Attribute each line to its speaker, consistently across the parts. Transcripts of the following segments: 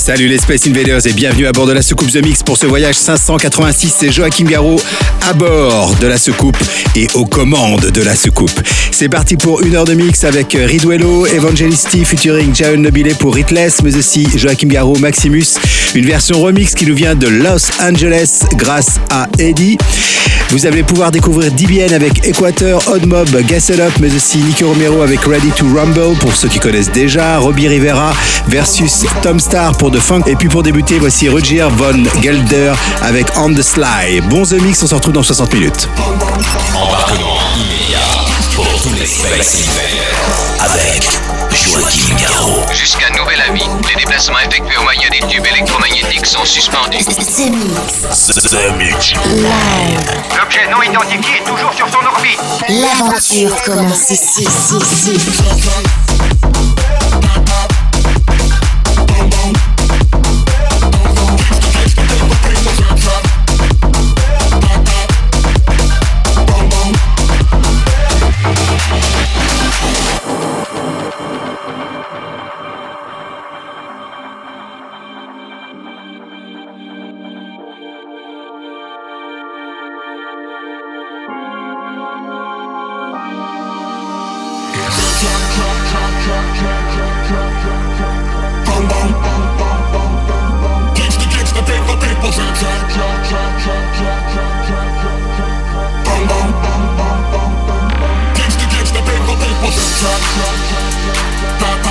Speaker 1: Salut les Space Invaders et bienvenue à bord de la soucoupe The Mix pour ce voyage 586. C'est Joachim Garraud à bord de la soucoupe et aux commandes de la soucoupe. C'est parti pour une heure de mix avec Riduello, Evangelisti featuring Jaon Nobile pour Ritless, mais aussi Joachim Garraud, Maximus. Une version remix qui nous vient de Los Angeles grâce à Eddie. Vous allez pouvoir découvrir DBN avec Equator, Odd Mob, Gassel Up, mais aussi Nicky Romero avec Ready to Rumble pour ceux qui connaissent déjà, Robbie Rivera versus Tom Star pour The Funk. Et puis pour débuter, voici Roger Von Gelder avec On the Sly. Bon The Mix, on se retrouve dans 60 minutes.
Speaker 2: Embarquement immédiat pour tous les avec Joachim Garraud.
Speaker 3: Jusqu'à nouvel avis, les déplacements effectués au moyen des tubes électromagnétiques sont suspendus.
Speaker 4: The Mix.
Speaker 2: The Mix.
Speaker 4: Live.
Speaker 3: L'objet non identifié est toujours sur son orbite.
Speaker 4: L'aventure commence ici, ici, ici.
Speaker 5: Party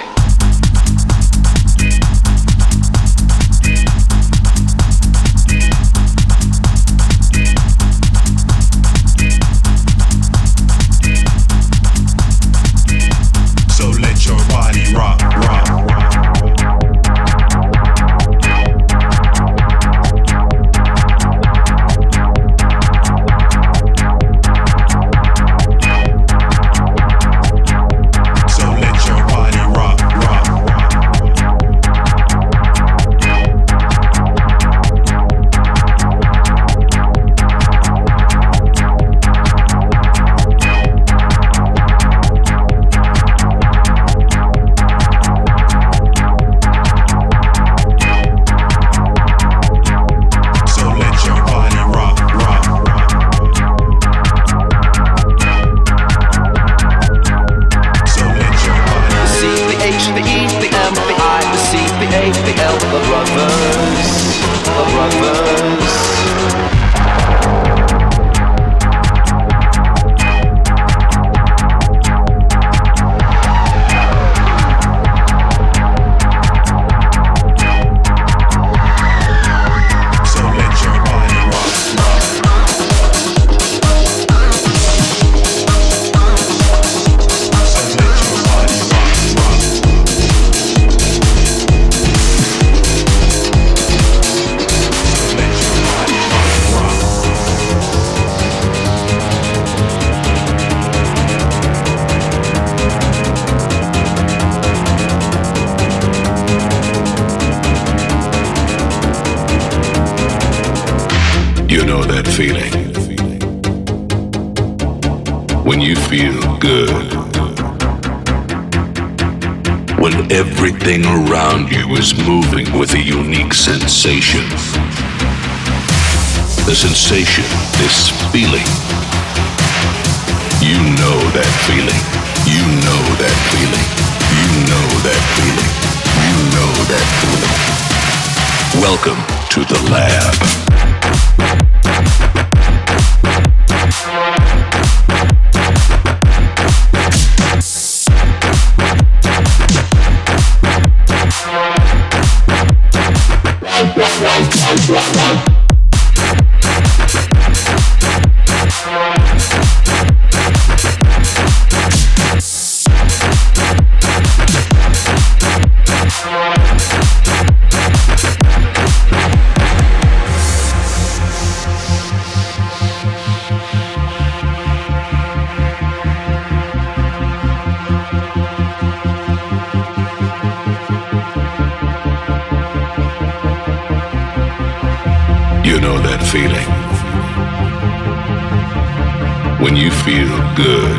Speaker 6: Good.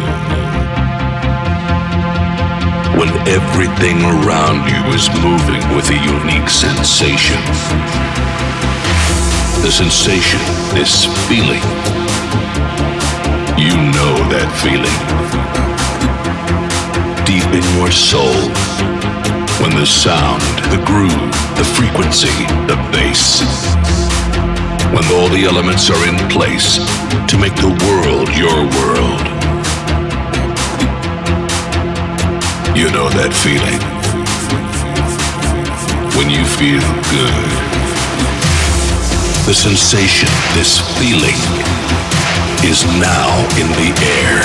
Speaker 6: When everything around you is moving with a unique sensation. The sensation, this feeling. You know that feeling. Deep in your soul. When the sound, the groove, the frequency, the bass when all the elements are in place to make the world your world. You know that feeling. When you feel good. The sensation, this feeling, is now in the air.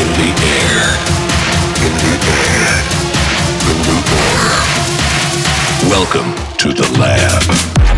Speaker 6: In the air. In the air. In the air. Welcome to the lab.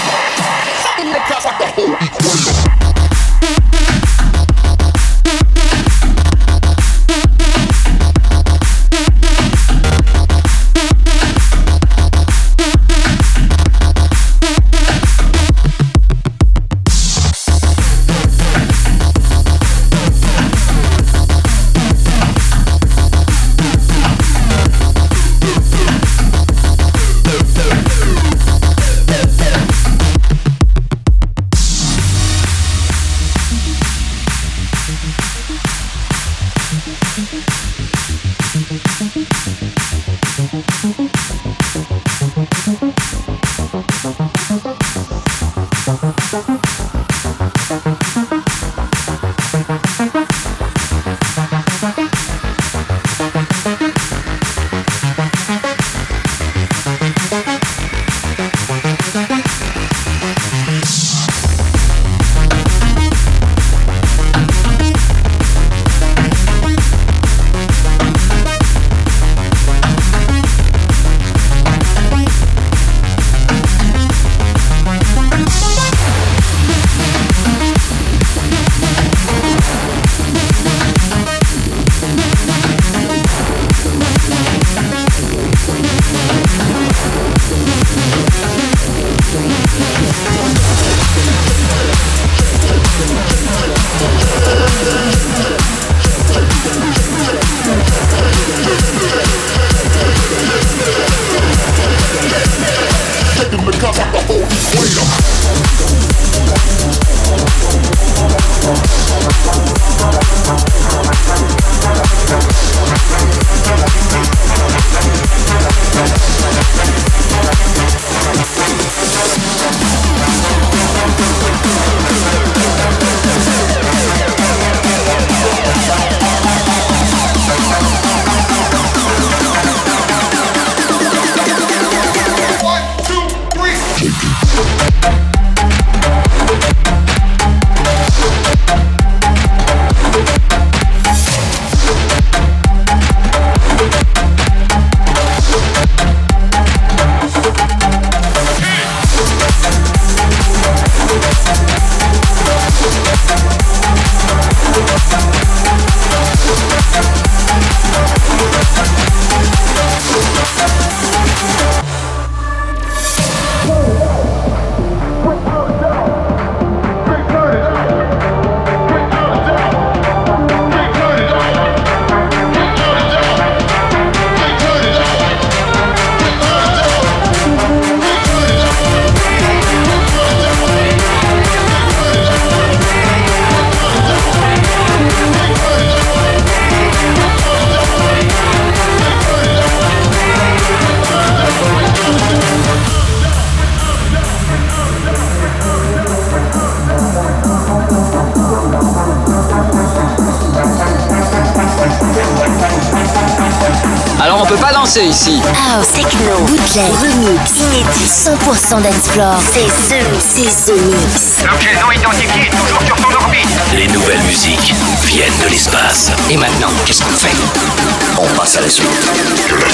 Speaker 4: Bootleg, remix, inédit, 100% d'explore. C'est The c'est Mix.
Speaker 7: L'objet non identifié est toujours sur ton orbite.
Speaker 2: Les nouvelles musiques viennent de l'espace.
Speaker 7: Et maintenant, qu'est-ce qu'on fait?
Speaker 2: On passe à la suite.
Speaker 8: Que la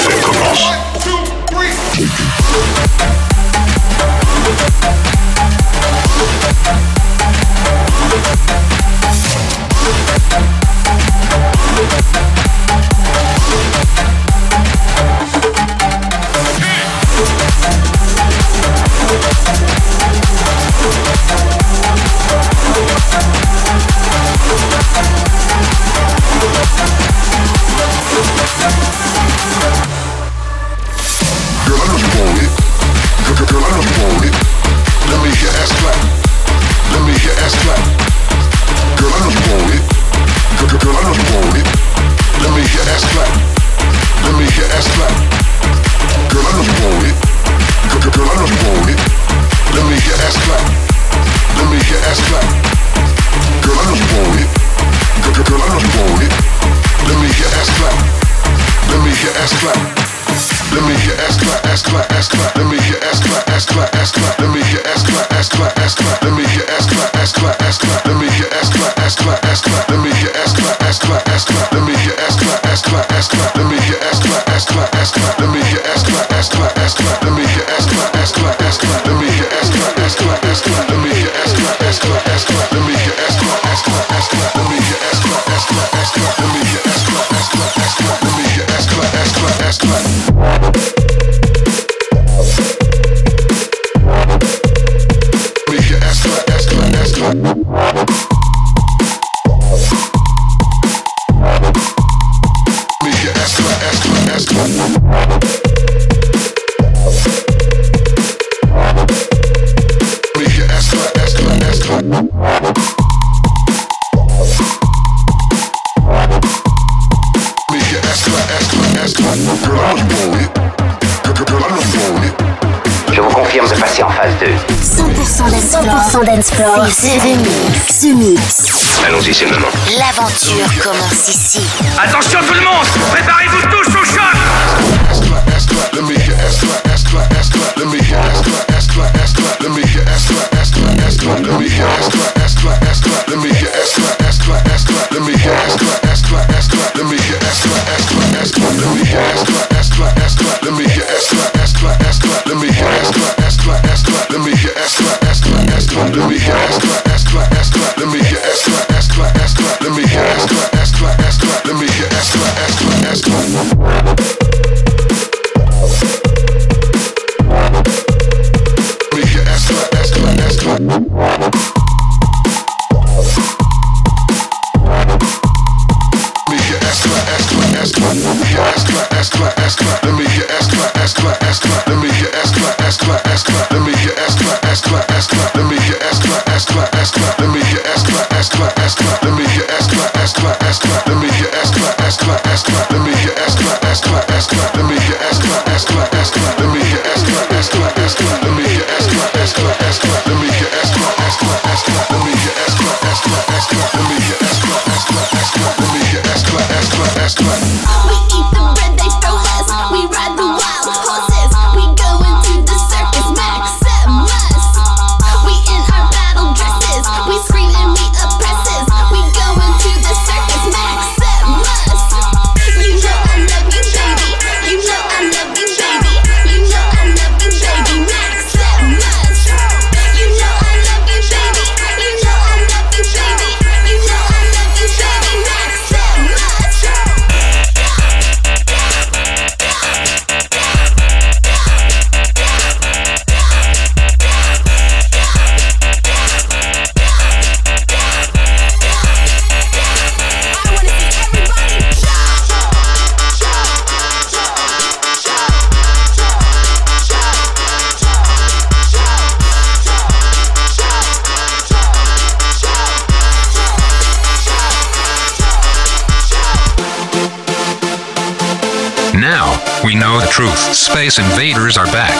Speaker 7: now we know the truth. Space invaders are back.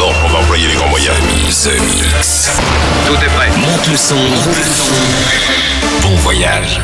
Speaker 9: On va les grands.
Speaker 10: The Mix.
Speaker 3: Tout est prêt.
Speaker 10: Monte le son. Bon voyage.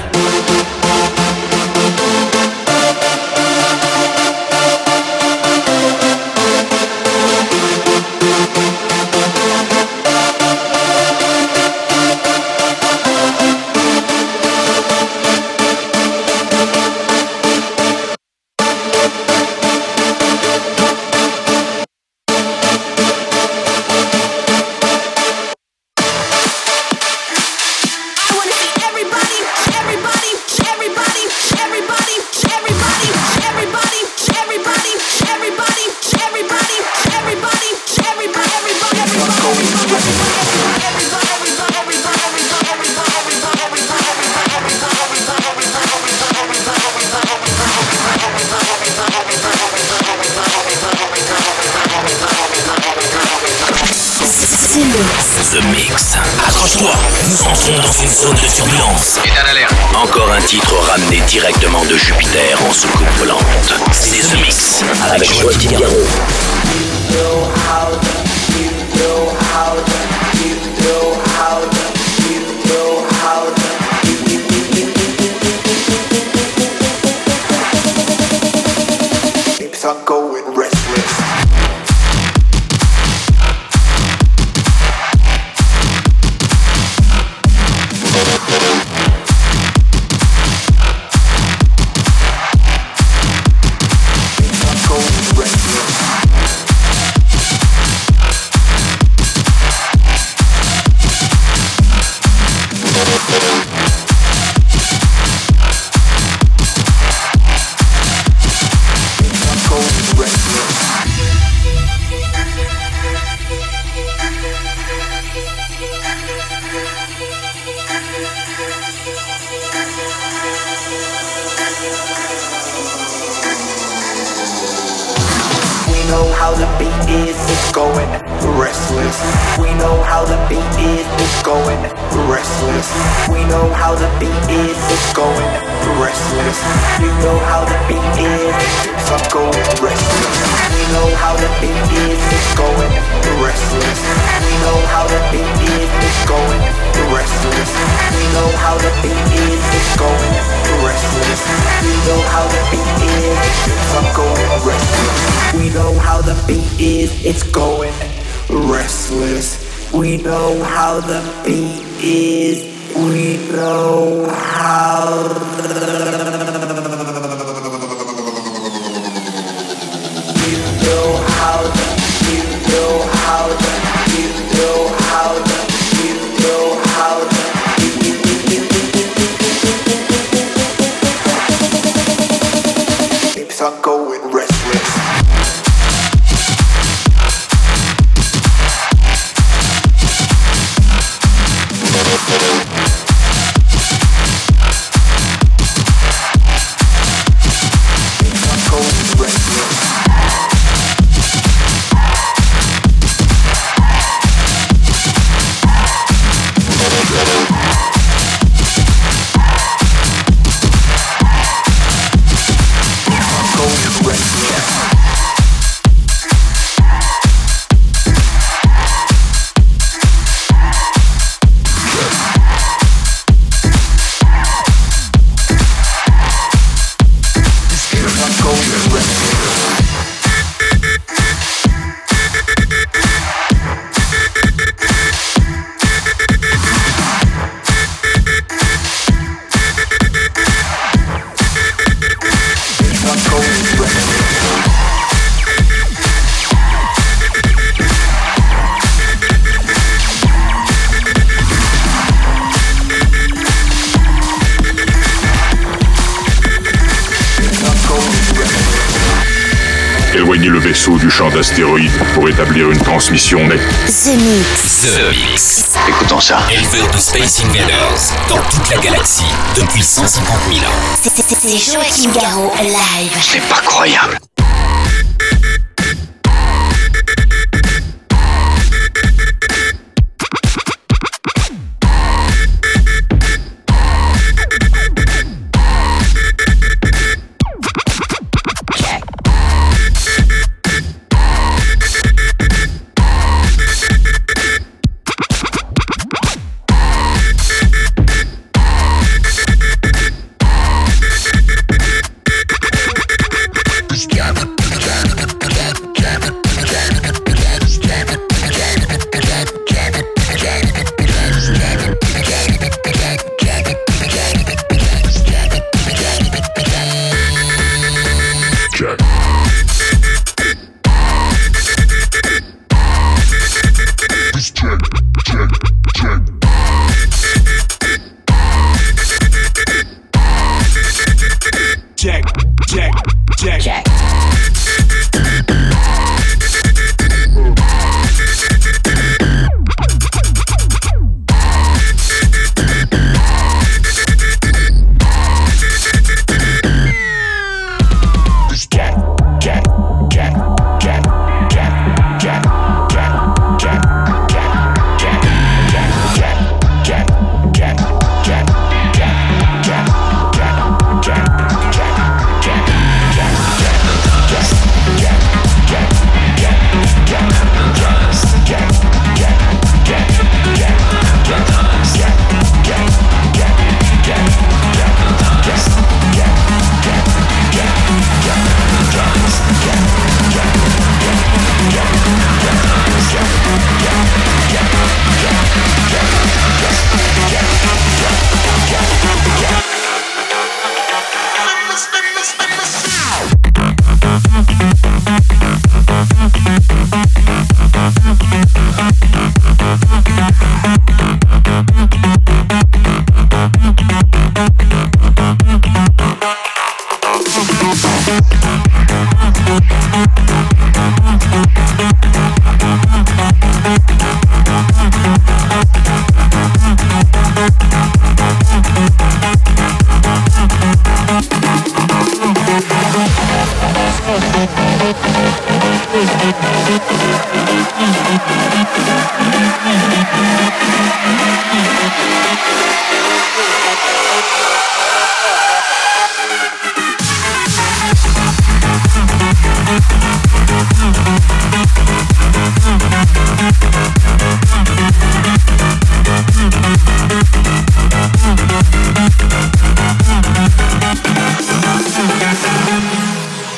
Speaker 2: Space dans toute la galaxie depuis 150 000 ans.
Speaker 4: C'est Joachim Garraud live.
Speaker 11: C'est pas croyable.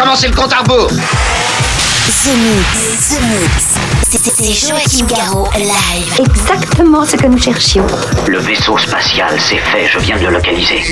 Speaker 7: Commencez le compte à rebours
Speaker 4: The Mix, The Mix. C'est- Joachim Garraud live.
Speaker 12: Exactement ce que nous cherchions.
Speaker 11: Le vaisseau spatial, c'est fait, je viens de le localiser.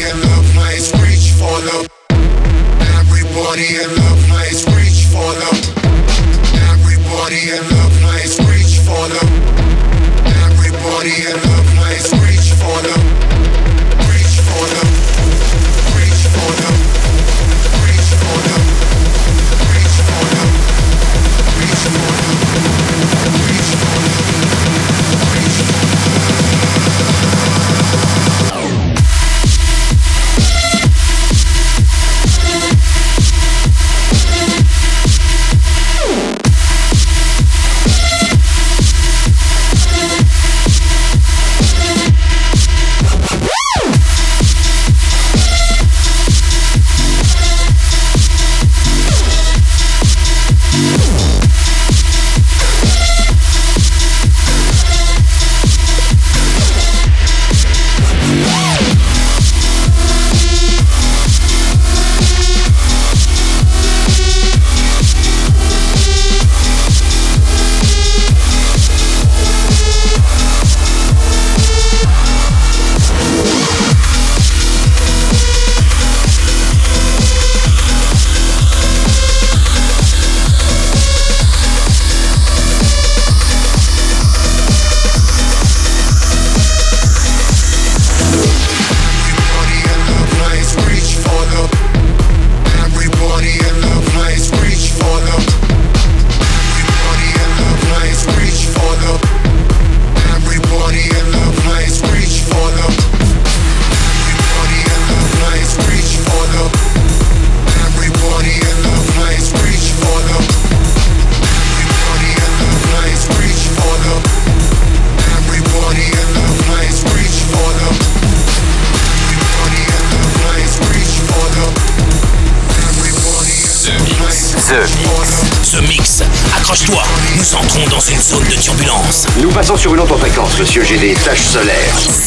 Speaker 13: Monsieur. J'ai des taches solaires.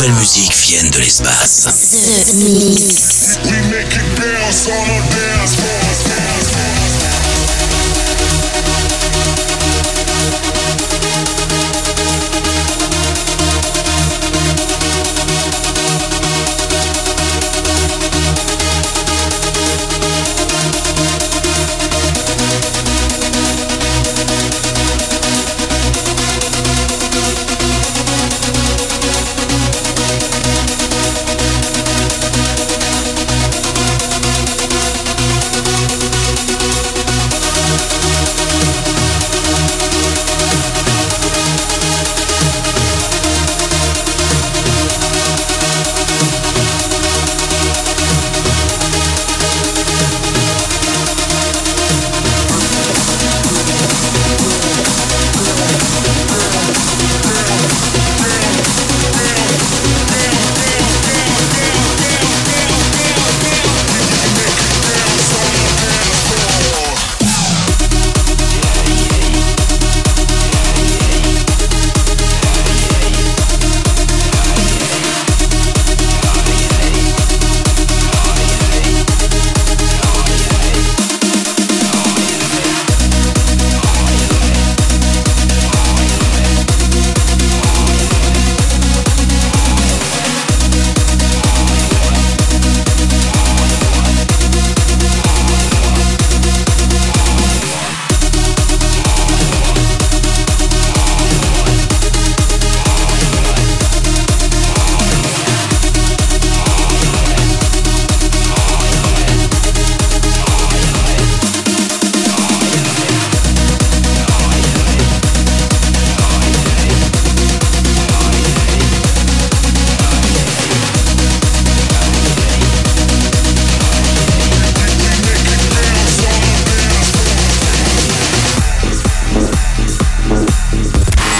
Speaker 2: Nouvelles musiques viennent de l'espace.
Speaker 4: The Mix.
Speaker 14: We make it bounce on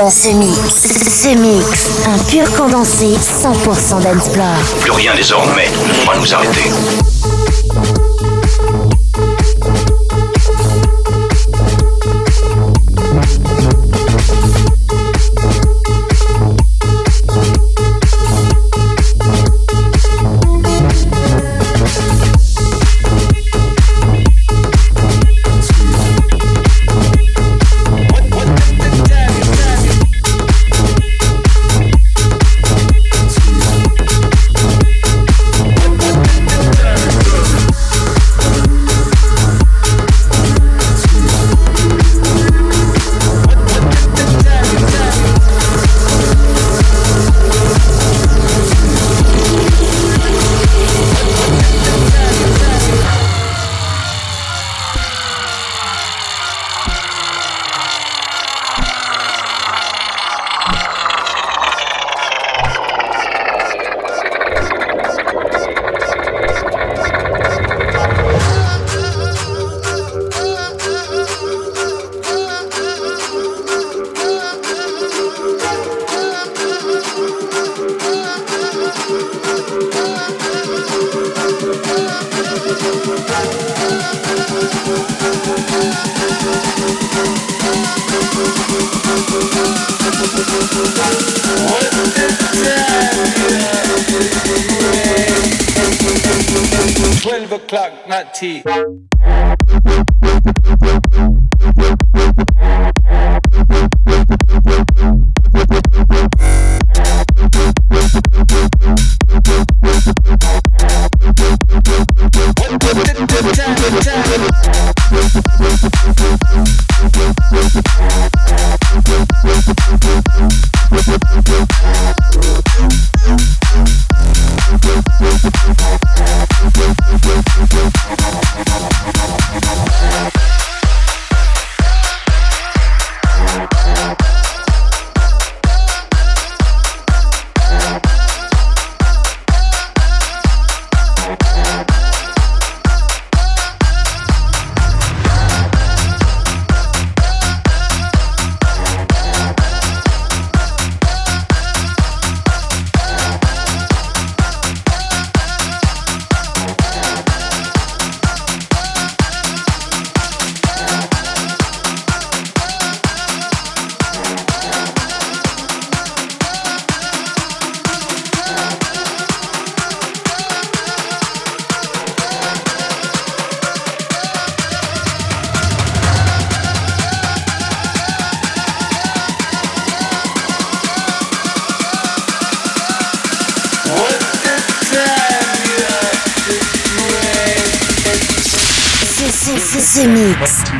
Speaker 4: Dans ce mix. Ce mix, un pur condensé 100% d'Ensplore.
Speaker 11: Plus rien désormais ne pourra nous arrêter.
Speaker 15: T.
Speaker 4: ce,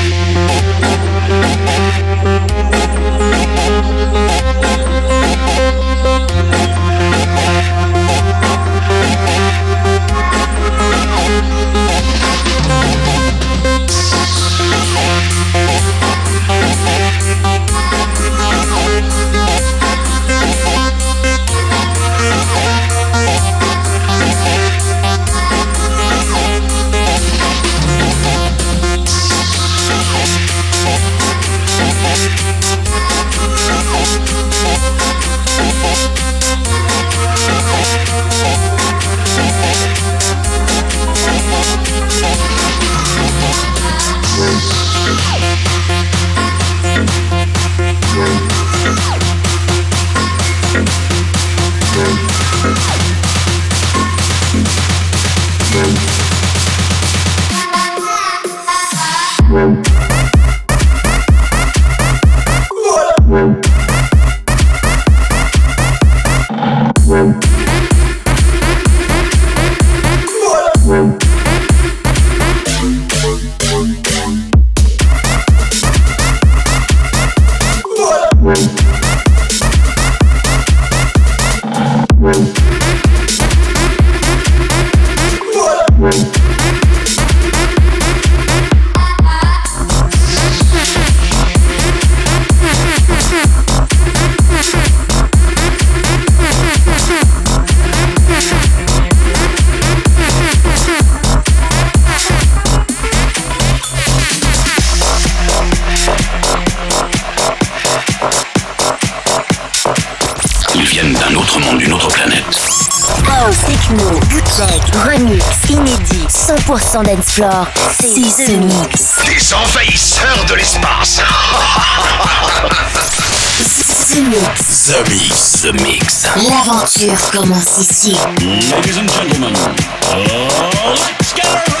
Speaker 4: 100% dance floor. C'est The Mix.
Speaker 11: Des envahisseurs de l'espace
Speaker 4: The Mix.
Speaker 2: The Mix. The Mix.
Speaker 4: L'aventure commence ici.
Speaker 16: Ladies and gentlemen, let's get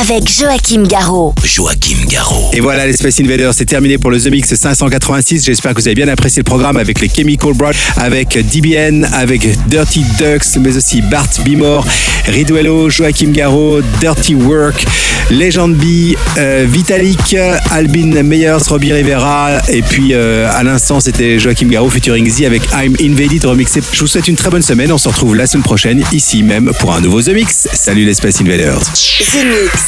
Speaker 4: Avec Joachim Garraud.
Speaker 2: Joachim Garraud.
Speaker 1: Et voilà, les Space Invaders, c'est terminé pour le The Mix 586. J'espère que vous avez bien apprécié le programme avec les Chemical Brothers, avec DBN, avec Dirty Ducks, mais aussi Bart Bimore, Riduello, Joachim Garraud, Dirty Work, Legend B, euh, Vitalik, Albin Meyers, Robbie Rivera, et puis euh, à l'instant, c'était Joachim Garraud featuring Z avec I'm Invaded remixé. Je vous souhaite une très bonne semaine. On se retrouve la semaine prochaine, ici même, pour un nouveau The Mix. Salut les Space Invaders.
Speaker 4: The Mix.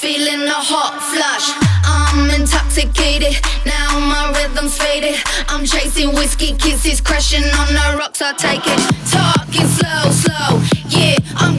Speaker 10: Feeling a hot flush. I'm intoxicated, now my rhythm's faded. I'm chasing whiskey kisses, crashing on the rocks. I take it, talking slow, slow. Yeah, I'm